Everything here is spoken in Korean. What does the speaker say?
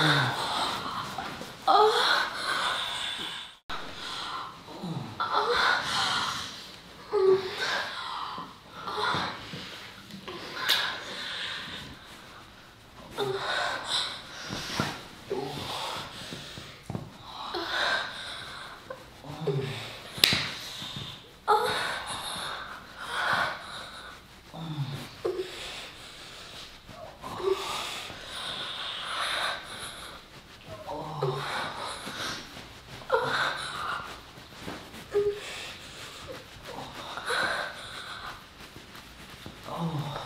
Oh. Oh.